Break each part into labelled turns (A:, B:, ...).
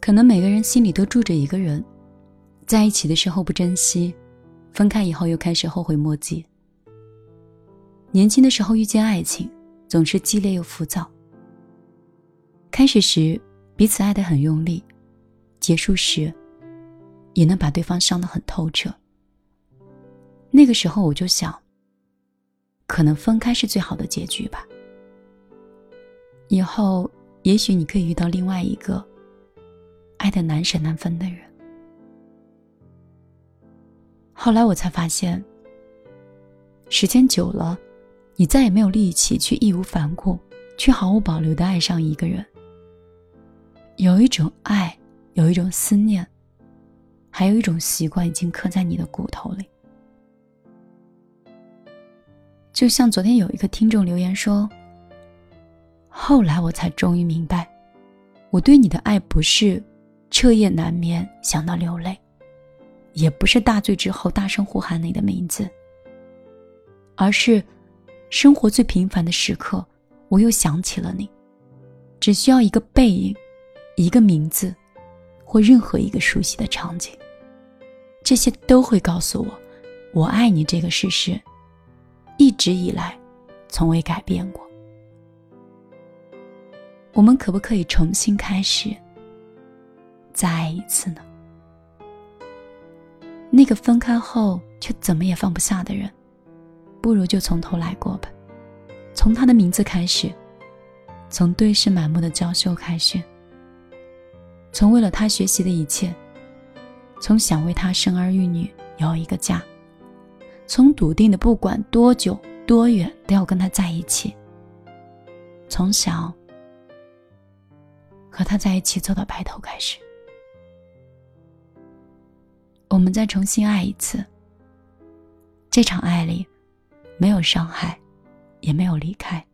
A: 可能每个人心里都住着一个人，在一起的时候不珍惜，分开以后又开始后悔莫及。年轻的时候遇见爱情，总是激烈又浮躁。开始时彼此爱得很用力，结束时也能把对方伤得很透彻。那个时候我就想，可能分开是最好的结局吧。以后也许你可以遇到另外一个爱的难舍难分的人。后来我才发现，时间久了。你再也没有力气去义无反顾、去毫无保留的爱上一个人。有一种爱，有一种思念，还有一种习惯，已经刻在你的骨头里。就像昨天有一个听众留言说：“后来我才终于明白，我对你的爱不是彻夜难眠想到流泪，也不是大醉之后大声呼喊你的名字，而是……”生活最平凡的时刻，我又想起了你。只需要一个背影，一个名字，或任何一个熟悉的场景，这些都会告诉我，我爱你这个事实，一直以来，从未改变过。我们可不可以重新开始，再爱一次呢？那个分开后却怎么也放不下的人。不如就从头来过吧，从他的名字开始，从对视满目的娇羞开始，从为了他学习的一切，从想为他生儿育女有一个家，从笃定的不管多久多远都要跟他在一起，从小和他在一起走到白头开始，我们再重新爱一次。这场爱里。没有伤害，也没有离开。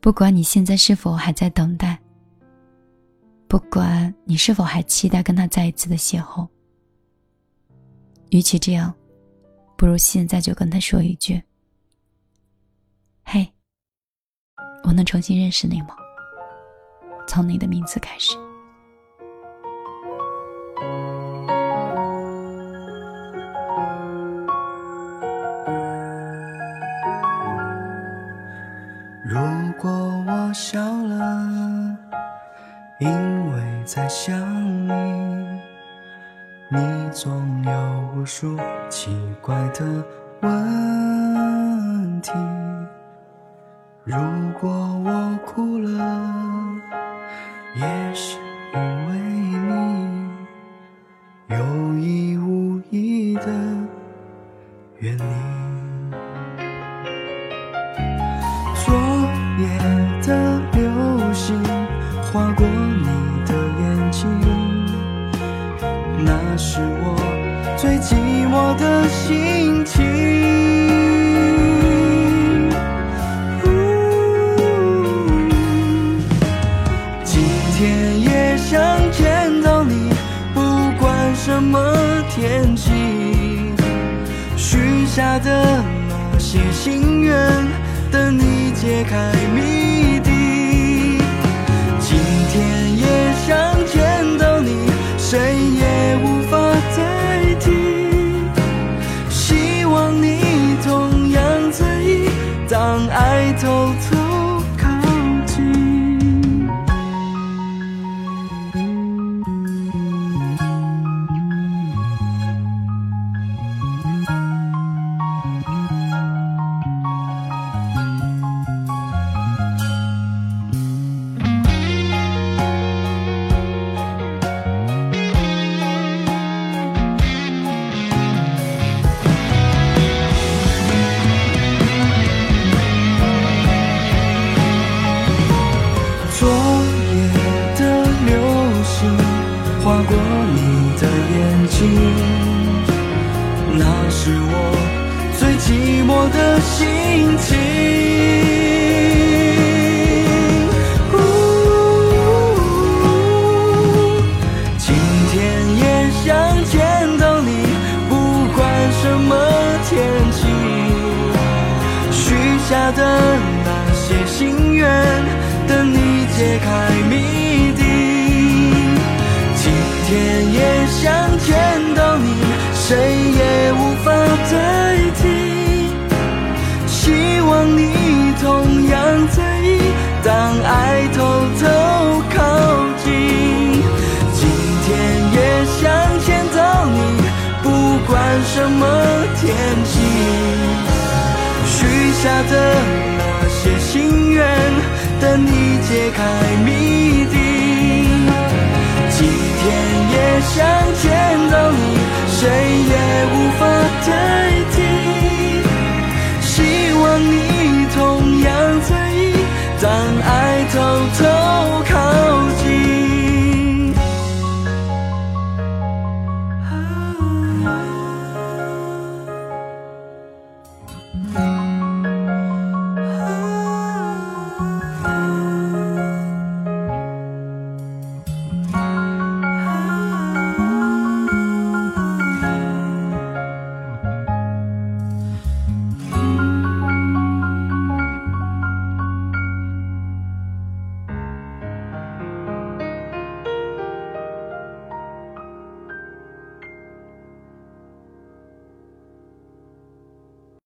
A: 不管你现在是否还在等待，不管你是否还期待跟他再一次的邂逅，与其这样，不如现在就跟他说一句：“嘿，我能重新认识你吗？”从你的名字开始。
B: 因为在想你。你总有无数奇怪的问题。如果我哭了也是因为什么天气。许下的那些心愿，等你解开谜那是我最寂寞的心情，今天也想见到你，不管什么天气。许下的那些心愿，等你揭开谜底。今。天也想见，谁也无法代替。希望你同样在意，当爱偷偷靠近。今天也想见到你，不管什么天气。许下的那些心愿，等你解开谜底。今天也想见到你，谁也无法